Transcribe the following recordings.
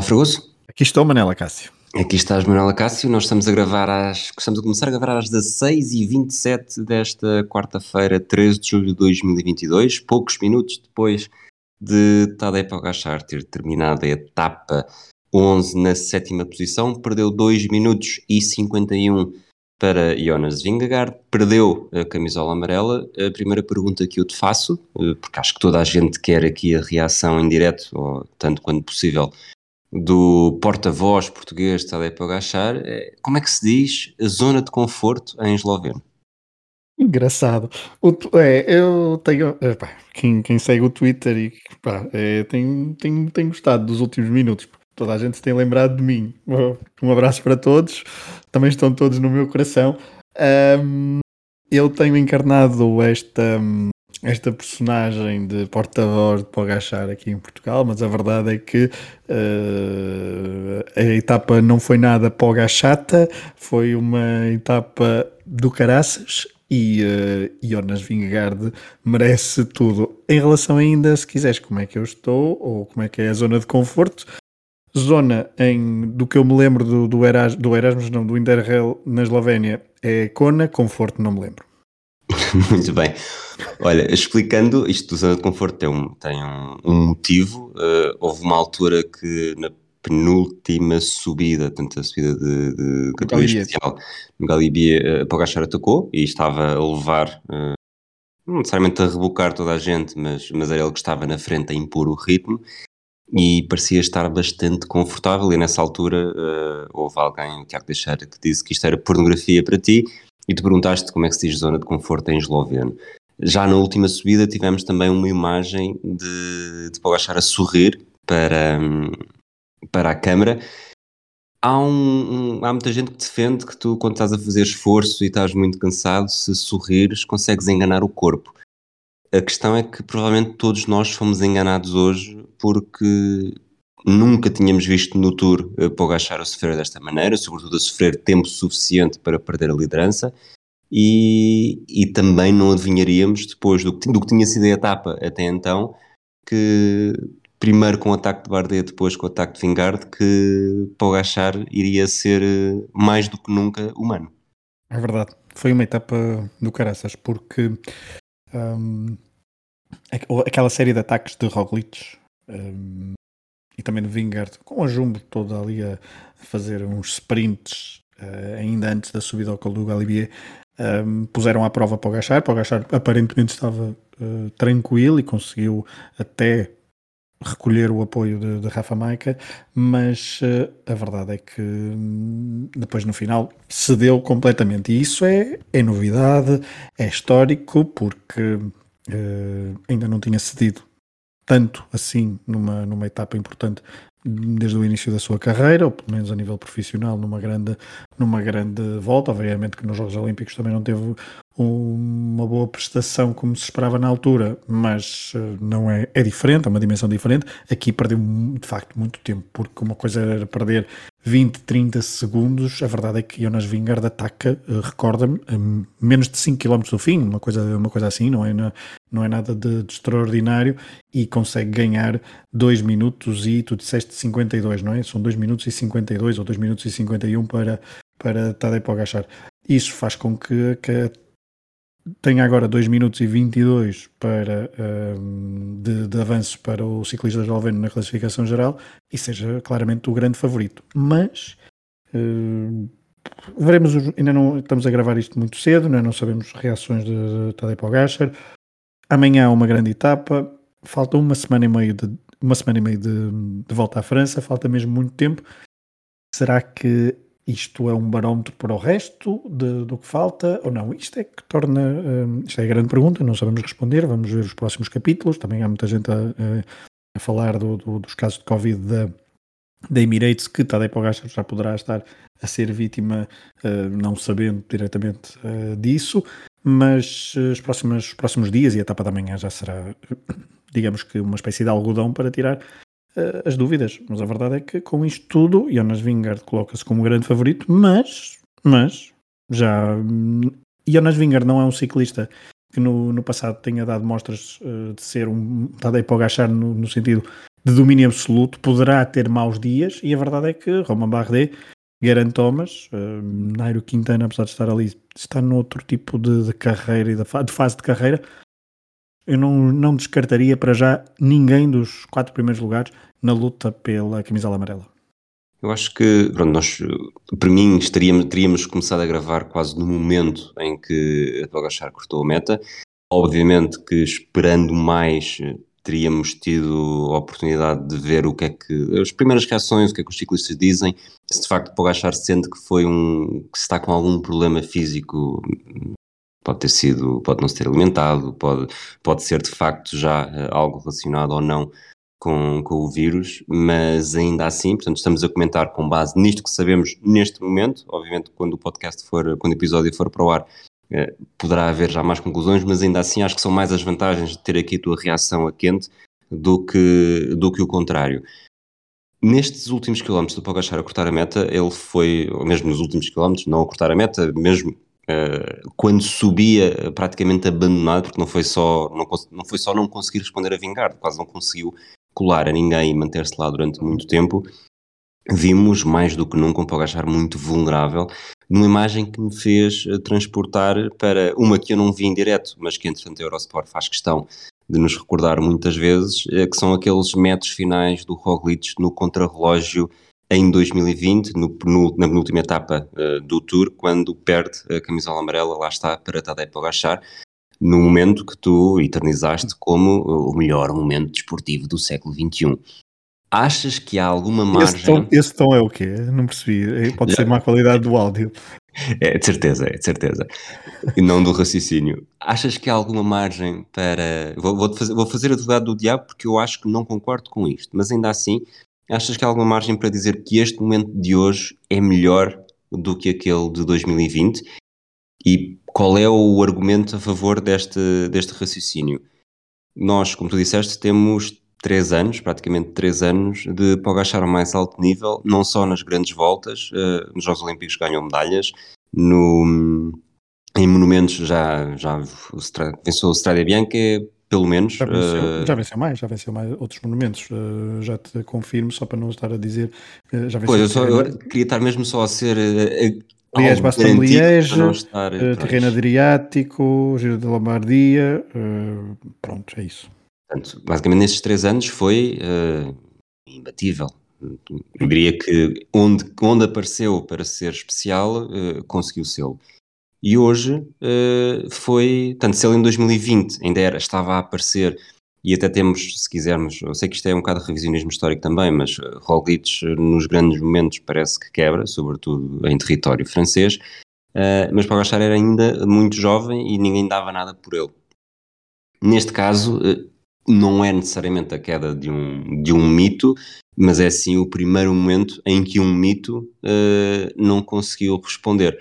Olá, Fragoso. Aqui estou, Manela Cássio. Aqui estás, Manuela Cássio. Nós estamos a gravar às. Estamos a começar a gravar às 16h27 desta quarta-feira, 13 de julho de 2022, poucos minutos depois de Tadej Pogacar ter terminado a etapa 11 na sétima posição, perdeu 2 minutos e 51 para Jonas Vingegaard, perdeu a camisola amarela. A primeira pergunta que eu te faço, eh, porque acho que toda a gente quer aqui a reação em direto, ou tanto quanto possível, do porta-voz português Tadej Pogacar, é, como é que se diz a zona de conforto em esloveno? Engraçado. O, é, eu tenho. Epá, quem, quem segue o Twitter e é, tem, tem, gostado dos últimos minutos. Toda a gente tem lembrado de mim. Um abraço para todos. Também estão todos no meu coração. Um, eu tenho encarnado esta, esta personagem de porta-voz de Pogachar aqui em Portugal, mas a verdade é que uh, a etapa não foi nada Pogachata, foi uma etapa do caraças e uh, Jonas Vingegaard merece tudo. Em relação ainda, se quiseres, como é que eu estou ou como é que é a zona de conforto, zona em, do que eu me lembro do, do, Eras, do Erasmus, não, do Interrail na Eslovénia é Kona, conforto não me lembro. Muito bem. Olha, explicando, isto do zona de conforto tem um, tem um, um motivo. Uh, houve uma altura que na penúltima subida, tanto a subida de, de categoria especial, no Galibia, uh, Pogachar atacou e estava a levar, uh, não necessariamente a rebocar toda a gente, mas, mas era ele que estava na frente a impor o ritmo e parecia estar bastante confortável e nessa altura uh, houve alguém, o Tiago Teixeira, que disse que isto era pornografia para ti e tu perguntaste como é que se diz zona de conforto em esloveno. Já na última subida tivemos também uma imagem de, de Pogachar a sorrir para, para a câmara. Há, um, há muita gente que defende que tu, quando estás a fazer esforço e estás muito cansado, se sorrires, consegues enganar o corpo. A questão é que provavelmente todos nós fomos enganados hoje porque nunca tínhamos visto no Tour uh, Pogacar a sofrer desta maneira, sobretudo a sofrer tempo suficiente para perder a liderança e, e também não adivinharíamos depois do que, do que tinha sido a etapa até então que primeiro com o ataque de Bardet, depois com o ataque de Vingard que Pogacar iria ser eh, mais do que nunca humano. É verdade, foi uma etapa do caraças porque um, aquela série de ataques de Roglic um, e também de Vingard, com a Jumbo toda ali a, fazer uns sprints uh, ainda antes da subida ao Col do Galibier, um, puseram à prova para o Gachar. Para o Gachar aparentemente estava uh, tranquilo e conseguiu até recolher o apoio de, de Rafa Maica, mas uh, a verdade é que um, depois no final cedeu completamente. E isso é, é novidade, é histórico, porque uh, ainda não tinha cedido tanto assim numa, numa etapa importante desde o início da sua carreira, ou pelo menos a nível profissional, numa grande, numa grande volta. Obviamente que nos Jogos Olímpicos também não teve uma boa prestação como se esperava na altura, mas eh, não é, é diferente, é uma dimensão diferente. Aqui perdeu de facto muito tempo, porque uma coisa era perder 20, 30 segundos, a verdade é que Jonas Vingard ataca, eh, recorda-me, menos de 5 km do fim, uma coisa, uma coisa assim, não é, não é nada de, de extraordinário, e consegue ganhar 2 minutos e tu disseste 52, não é? São 2 minutos e 52 ou 2 minutos e 51 para, para Tadej Pogacar. Isso faz com que, que tenha agora 2 minutos e 22 para, um, de, de avanço para o ciclista esloveno na classificação geral e seja claramente o grande favorito. Mas uh, veremos, ainda não estamos a gravar isto muito cedo, não, é? não sabemos reações de, de Tadej Pogacar. Amanhã há uma grande etapa, falta uma semana e meia de, uma semana e meia de, de volta à França, falta mesmo muito tempo. Será que isto é um barómetro para o resto de, do que falta ou não? Isto é que torna. Um, isto é a grande pergunta, não sabemos responder. Vamos ver os próximos capítulos. Também há muita gente a, a falar do, do, dos casos de Covid da, da Emirates, que Tadej Pogacar já poderá estar a ser vítima, uh, não sabendo diretamente uh, disso. Mas uh, os, próximos, os próximos dias e a etapa da manhã já será, digamos que, uma espécie de algodão para tirar uh, as dúvidas. Mas a verdade é que com isto tudo, Jonas Vingard coloca-se como grande favorito, mas, mas já Jonas Vingard não é um ciclista que no, no passado tenha dado mostras uh, de ser um Tadej Pogacar no, no sentido de domínio absoluto, poderá ter maus dias, e a verdade é que Roman Bardet, Geraint Thomas, uh, Nairo Quintana, apesar de estar ali, está noutro tipo de, de carreira e de, de, fase de carreira. Eu não, não descartaria para já ninguém dos quatro primeiros lugares na luta pela camisola amarela. Eu acho que, pronto, nós, para mim, estaríamos, teríamos começado a gravar quase no momento em que a Pogachar cortou a meta. Obviamente que esperando mais teríamos tido a oportunidade de ver o que é que as primeiras reações, o que é que os ciclistas dizem, se de facto Pogacar sente que foi um que está com algum problema físico, pode ter sido, pode não se ter alimentado, pode, pode ser de facto já eh, algo relacionado ou não com, com o vírus, mas ainda assim, portanto, estamos a comentar com base nisto que sabemos neste momento. Obviamente, quando o podcast for, quando o episódio for para o ar, eh, poderá haver já mais conclusões, mas ainda assim acho que são mais as vantagens de ter aqui a tua reação a quente do que, do que o contrário. Nestes últimos quilómetros do Pogachar a cortar a meta, ele foi, mesmo nos últimos quilómetros, não a cortar a meta, mesmo quando subia praticamente abandonado, porque não foi só não, não foi só não conseguir responder a Vingar, quase não conseguiu colar a ninguém e manter-se lá durante muito tempo, vimos mais do que nunca um Pogachar muito vulnerável, numa imagem que me fez eh, transportar para uma que eu não vi em direto, mas que entretanto a Eurosport faz questão de nos recordar muitas vezes, eh, que são aqueles metros finais do Roglic no contrarrelógio em 2020, no, no, na penúltima etapa uh, do Tour, quando perde a camisola amarela, lá está, para Tadej Pogacar, no momento que tu eternizaste como o melhor momento desportivo do século XXI. Achas que há alguma margem... Esse tom, esse tom é o quê? Não percebi. É, pode Já. ser má qualidade do áudio. É, de certeza, é de certeza. E não do raciocínio. Achas que há alguma margem para... Vou, vou, fazer, vou fazer advogado do diabo porque eu acho que não concordo com isto, mas ainda assim, achas que há alguma margem para dizer que este momento de hoje é melhor do que aquele de 2020? E qual é o argumento a favor deste, deste raciocínio? Nós, como tu disseste, temos três anos, praticamente três anos, de Pogachar ao mais alto nível, não só nas grandes voltas, uh, nos Jogos Olímpicos ganhou medalhas, no, em monumentos já, já venceu o Strada Bianca, pelo menos. Já venceu, uh, já venceu, mais, já venceu mais outros monumentos, uh, já te confirmo, só para não estar a dizer. já venceu pois, eu, só, eu queria estar mesmo só a ser Liège, Baston Liège, uh, Terreno Adriático, Giro de Lombardia, uh, pronto, é isso. Portanto, basicamente nesses três anos foi uh, imbatível. Eu diria que onde, onde apareceu para ser especial, uh, conseguiu ser. E hoje uh, foi, tanto se ele em 2020 ainda era, estava a aparecer e até temos, se quisermos, eu sei que isto é um bocado de revisionismo histórico também, mas uh, Roglic uh, nos grandes momentos parece que quebra, sobretudo em território francês, uh, mas Pogacar era ainda muito jovem e ninguém dava nada por ele. Neste caso, não é necessariamente a queda de um, de um mito, mas é sim o primeiro momento em que um mito não conseguiu responder.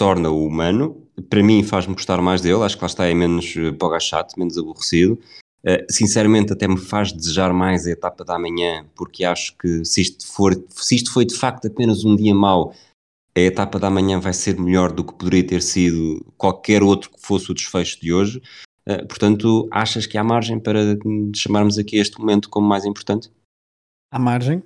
Torna-o humano, para mim faz-me gostar mais dele, acho que lá está é menos Pogacar, menos aborrecido, Uh, sinceramente, até me faz desejar mais a etapa da manhã, porque acho que se isto, for, se isto foi de facto apenas um dia mau, a etapa da manhã vai ser melhor do que poderia ter sido qualquer outro que fosse o desfecho de hoje. Uh, portanto, achas que há margem para chamarmos aqui este momento como mais importante? Há margem.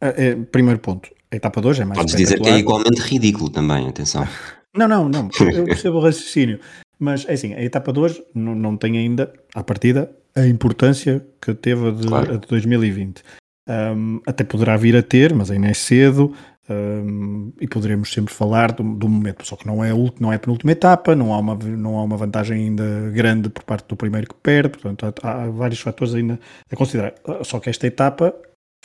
Uh, é, primeiro ponto, a etapa de hoje é mais Podes dizer que é igualmente ridículo também, atenção. não, não, não, eu percebo o raciocínio. Mas é assim, a etapa de hoje não, não tem ainda, à partida, a importância que teve a de, claro. a de 2020. Um, até poderá vir a ter, mas ainda é cedo um, e poderemos sempre falar do, do, momento. Só que não é, não é a penúltima etapa, não há, uma, não há uma vantagem ainda grande por parte do primeiro que perde, portanto há, há vários fatores ainda a considerar. Só que esta etapa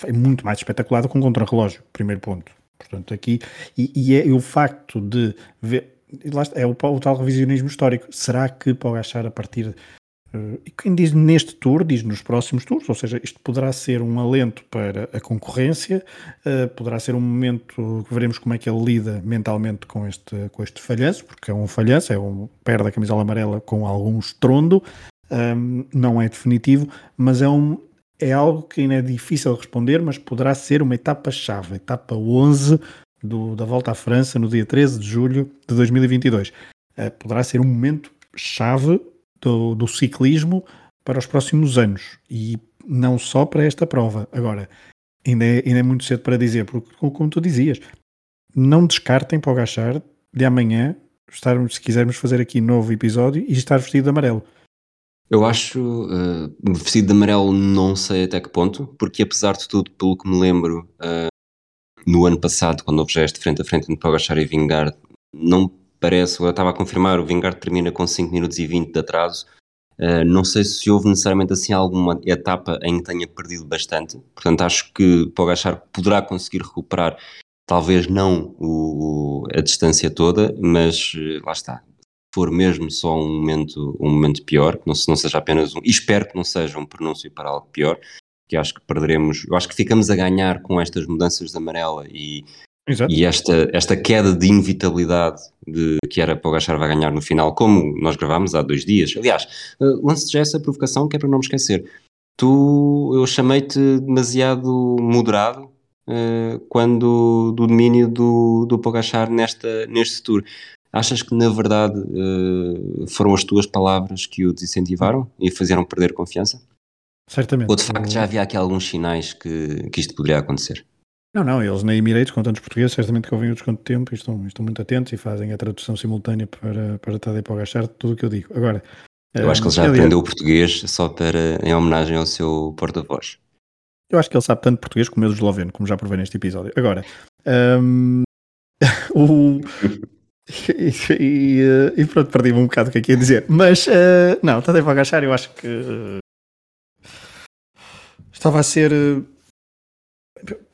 é muito mais espetacular do que um contrarrelógio, primeiro ponto. Portanto, aqui, e, e é o facto de ver, é o, o, tal revisionismo histórico. Será que Pogacar a partir uh, e quem diz neste tour, diz nos próximos tours, ou seja, isto poderá ser um alento para a concorrência, uh, poderá ser um momento que veremos como é que ele lida mentalmente com este, com este falhanço, porque é um falhanço, é um perde a camisola amarela com algum estrondo, um, não é definitivo, mas é um, é algo que ainda é difícil de responder, mas poderá ser uma etapa-chave, etapa 11 do, da volta à França no dia 13 de julho de 2022. Uh, eh, poderá ser um momento chave do, do, ciclismo para os próximos anos. E não só para esta prova. Agora, ainda é, ainda é muito cedo para dizer, porque, como tu dizias, não descartem para o Gachar de amanhã, estarmos, se quisermos fazer aqui novo episódio e estar vestido de amarelo. Eu acho, uh, vestido de amarelo não sei até que ponto, porque apesar de tudo, pelo que me lembro, uh, no ano passado, quando houve gesto frente a frente entre Pogachar e Vingard, não parece, eu estava a confirmar, o Vingard termina com 5 minutos e 20 de atraso, uh, não sei se houve necessariamente assim alguma etapa em que tenha perdido bastante, portanto acho que Pogachar poderá conseguir recuperar talvez não o, a distância toda, mas lá está, for mesmo só um momento, um momento pior, que não, não seja apenas um, espero que não seja um pronúncio para algo pior, que acho que perderemos, eu acho que ficamos a ganhar com estas mudanças de amarela e, e esta, esta queda de inevitabilidade de que era para o Gachar vai ganhar no final, como nós gravámos há dois dias. Aliás, uh, lance já essa provocação que é para não me esquecer. Tu, eu chamei-te demasiado moderado uh, quando do domínio do, do Pogachar nesta, neste tour. Achas que na verdade uh, foram as tuas palavras que o desincentivaram e fizeram perder confiança? Certamente. Ou de facto já havia aqui alguns sinais que, que isto poderia acontecer? Não, não, eles na Emirates, com tantos portugueses, certamente que ouvem o desconto de tempo e estão, estão muito atentos e fazem a tradução simultânea para, para Tadeu para gastar tudo o que eu digo. Agora, eu acho que ele já aliás, aprendeu o português só para, em homenagem ao seu porta-voz. Eu acho que ele sabe tanto português como eu esloveno, como já provei neste episódio. Agora, um, o, e, e, eh, e, pronto, perdi-me um bocado o que é que ia dizer. Mas, uh, não, está a agachar, eu acho que uh, estava a ser. Uh,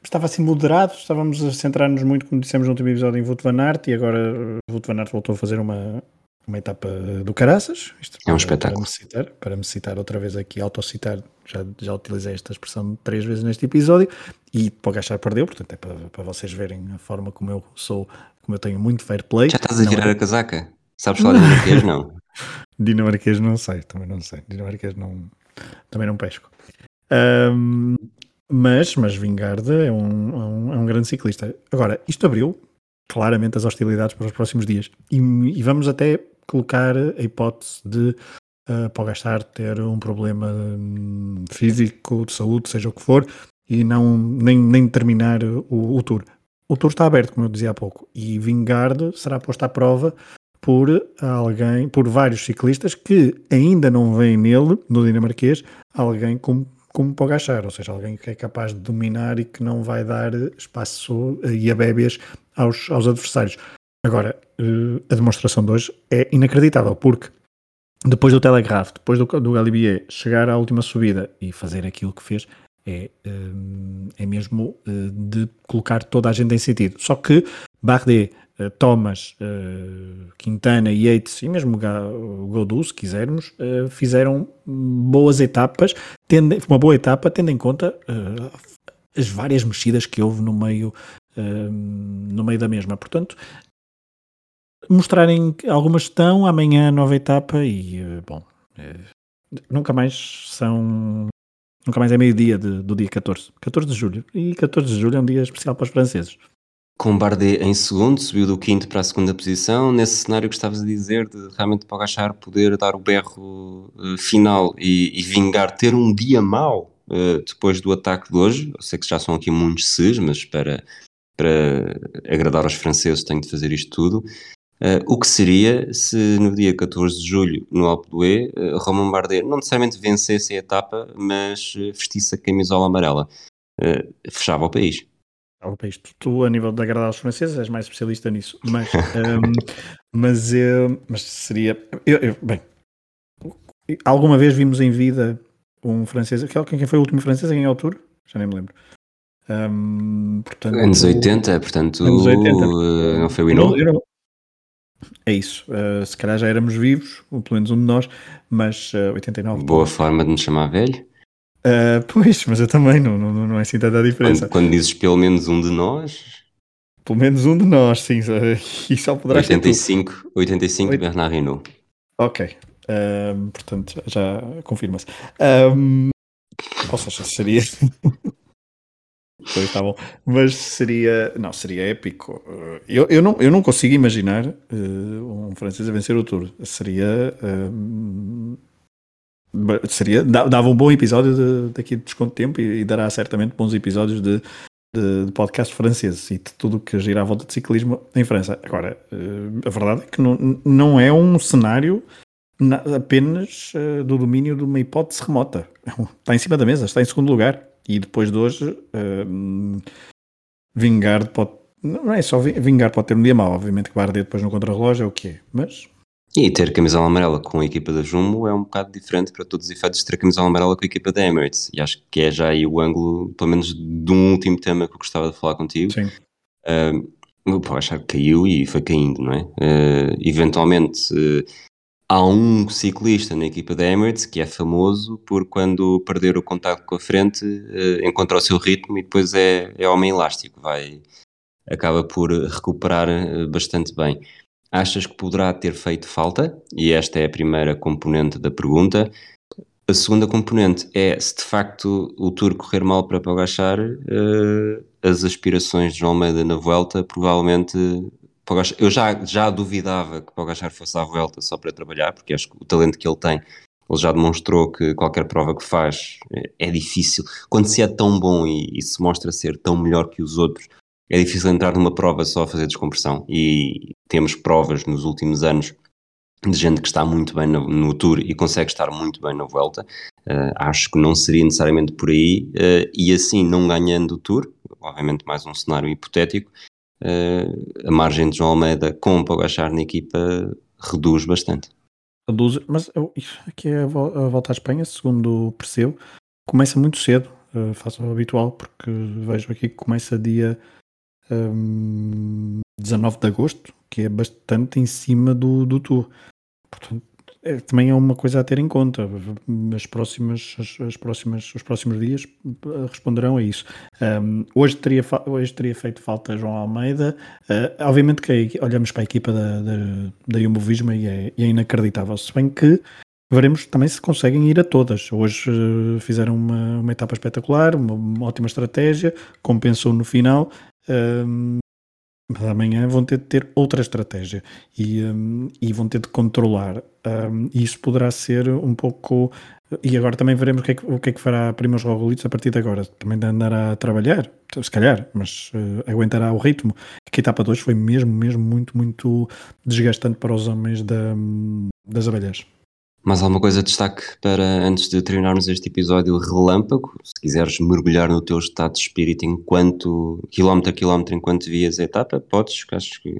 estava assim moderado, estávamos a centrar-nos muito, como dissemos no último episódio, em Wout van Aert e agora Wout van Aert voltou a fazer uma, uma etapa do Caraças. Isto é um espetáculo. Para me, citar, para me citar outra vez aqui, autocitar, já, já utilizei esta expressão três vezes neste episódio e para o Gachar perdeu, portanto é para, para vocês verem a forma como eu sou como eu tenho muito fair play. Já estás a virar é... a casaca? Sabes falar dinamarquês? Não. dinamarquês não sei, também não sei. Dinamarquês não, também não pesco. Um, mas, mas Vingarde é um, é, um, é um grande ciclista. Agora, isto abriu claramente as hostilidades para os próximos dias. E, e vamos até colocar a hipótese de uh, para gastar ter um problema um, físico, de saúde, seja o que for, e não nem, nem terminar o, o tour o tour está aberto, como eu dizia há pouco, e Vingard será posto à prova por alguém, por vários ciclistas que ainda não veem nele, no dinamarquês, alguém como, como Pogachar, ou seja, alguém que é capaz de dominar e que não vai dar espaço e abébias aos, aos adversários. Agora, eh, a demonstração de hoje é inacreditável, porque depois do Telegraph, depois do, do Galibier chegar à última subida e fazer aquilo que fez, é, hum, é mesmo eh, de colocar toda a gente em sentido. Só que Bardet, eh, Thomas, eh, Quintana, Yates e mesmo Godou, se quisermos, fizeram boas etapas, tendo, uma boa etapa, tendo em conta as várias mexidas que houve no meio, no meio da mesma. Portanto, mostrarem alguma gestão, amanhã nova etapa e, bom, nunca mais são Nunca mais é meio-dia do dia 14. 14 de julho. E 14 de julho é um dia especial para os franceses. Com Bardet em segundo, subiu do quinto para a segunda posição. Nesse cenário que estavas a dizer, de realmente para agachar poder dar o berro uh, final e, e, vingar, ter um dia mau uh, depois do ataque de hoje. Eu sei que já são aqui muitos ses, mas para, para agradar aos franceses tenho de fazer isto tudo. Uh, o que seria se no dia 14 de julho, no Alpe d'Huez, uh, Romain Bardet não necessariamente vencesse a etapa, mas uh, vestisse a camisola amarela? Uh, fechava o país. Fechava o país. Tu, tu, a nível de agradar aos franceses, és mais especialista nisso. Mas, um, mas, mas seria... Eu, eu, bem, alguma vez vimos em vida um francês... Quem foi o último francês em altura? Já nem me lembro. Um, portanto, anos 80, portanto, anos 80. não foi o Hinault? É isso. Uh, se calhar já éramos vivos, ou pelo menos um de nós, mas uh, 89. Boa forma de nos chamar velho. Uh, pois, mas eu também, não, não, não é assim tanta diferença. Quando, quando, dizes pelo menos um de nós. Pelo menos um de nós, sim. E só poderá 85, ser. 85 Oito... Bernard Hinault. Ok. Uh, portanto, já confirma-se. Um, ou seja, seria. Pois, tá bom. Mas seria. Não, seria épico. Eu, eu, não, eu não consigo imaginar uh, um francês a vencer o Tour. Seria. Uh, seria, dava um bom episódio de, daqui de desconto de tempo e, e, dará certamente bons episódios de, de, de podcast franceses e de tudo o que gira à volta de ciclismo em França. Agora, a verdade é que não, não é um cenário apenas uh, do domínio de uma hipótese remota. Está em cima da mesa, está em segundo lugar. E depois de hoje, uh, Vingard pode. Não é só Vingard pode ter um dia mau, obviamente que vai arder depois no contrarrelógio, é o que é. Mas. E ter camisola amarela com a equipa da Jumbo é um bocado diferente para todos os efeitos de ter camisola amarela com a equipa da Emirates. E acho que é já aí o ângulo, pelo menos de um último tema que eu gostava de falar contigo. Sim. Uh, o achar que caiu e foi caindo, não é? Uh, eventualmente. Uh, há um ciclista na equipa da Emirates que é famoso por quando perder o contato com a frente uh, encontra o seu ritmo e depois é, é homem elástico, vai, acaba por recuperar uh, bastante bem. Achas que poderá ter feito falta? E esta é a primeira componente da pergunta. A segunda componente é se de facto o Tour correr mal para Pogachar, uh, as aspirações de João Almeida na volta provavelmente eu já, já duvidava que Pogachar fosse à volta só para trabalhar, porque acho que o talento que ele tem, ele já demonstrou que qualquer prova que faz é, é difícil. Quando se é tão bom e, e, se mostra ser tão melhor que os outros, é difícil entrar numa prova só a fazer descompressão. E temos provas nos últimos anos de gente que está muito bem no, no Tour e consegue estar muito bem na volta. Uh, acho que não seria necessariamente por aí, uh, e assim, não ganhando o Tour, obviamente mais um cenário hipotético, a margem de João Almeida com o Pogachar na equipa reduz bastante. Reduz, mas aqui é a volta à Espanha, segundo percebo, começa muito cedo, uh, faço o habitual, porque vejo aqui que começa dia um, 19 de agosto, que é bastante em cima do, do Tour. Portanto, é, também é uma coisa a ter em conta. As próximas, as, as próximas, os próximos dias eh, responderão a isso. Um, hoje, teria, hoje teria feito falta João Almeida. Uh, obviamente que olhamos para a equipa da, da, da Visma e é, é inacreditável. Se bem que veremos também se conseguem ir a todas. Hoje uh, fizeram uma, uma etapa espetacular, uma, uma, ótima estratégia, compensou no final. Mas amanhã vão ter de ter outra estratégia e, um, e vão ter de controlar. Um, e isso poderá ser um pouco. E agora também veremos o que é que, o que, é que fará Roglic a partir de agora. Também andará a trabalhar, se calhar, mas uh, aguentará o ritmo. Que a etapa 2 foi mesmo, mesmo muito, muito desgastante para os homens da, das abelhas. Mais alguma coisa de destaque para antes de terminarmos este episódio relâmpago? Se quiseres mergulhar no teu estado de espírito enquanto quilómetro a quilómetro enquanto vias a etapa, podes, acho que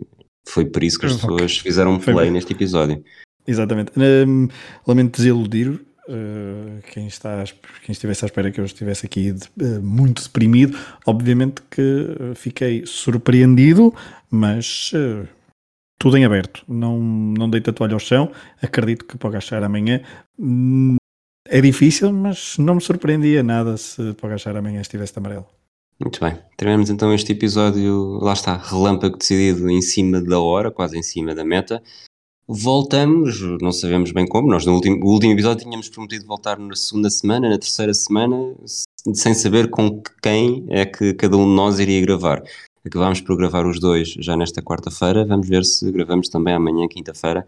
foi por isso que as pessoas fizeram um play neste episódio. Exatamente. Um, lamento desiludir uh, quem, está, quem estivesse à espera que eu estivesse aqui de, uh, muito deprimido. Obviamente que uh, fiquei surpreendido, mas tudo em aberto. Não, não deita a toalha ao chão. Acredito que pode achar amanhã. Hum, é difícil, mas não me surpreendia nada se pode achar amanhã estivesse de amarelo. Muito bem. Terminamos então este episódio, lá está, relâmpago decidido em cima da hora, quase em cima da meta. Voltamos, não sabemos bem como, nós no último, último episódio tínhamos prometido voltar na segunda semana, na terceira semana, sem saber com quem é que cada um de nós iria gravar. Acabámos por gravar os dois já nesta quarta-feira. Vamos ver se gravamos também amanhã, quinta-feira,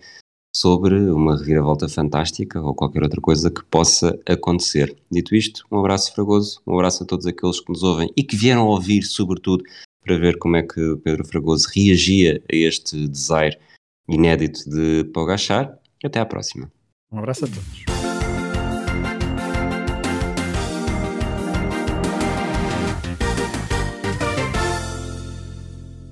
sobre uma reviravolta fantástica ou qualquer outra coisa que possa acontecer. Dito isto, um abraço fragoso, um abraço a todos aqueles que nos ouvem e que vieram ouvir, sobretudo, para ver como é que Pedro Fragoso reagia a este desaire inédito de Pogachar. Até à próxima. Um abraço a todos.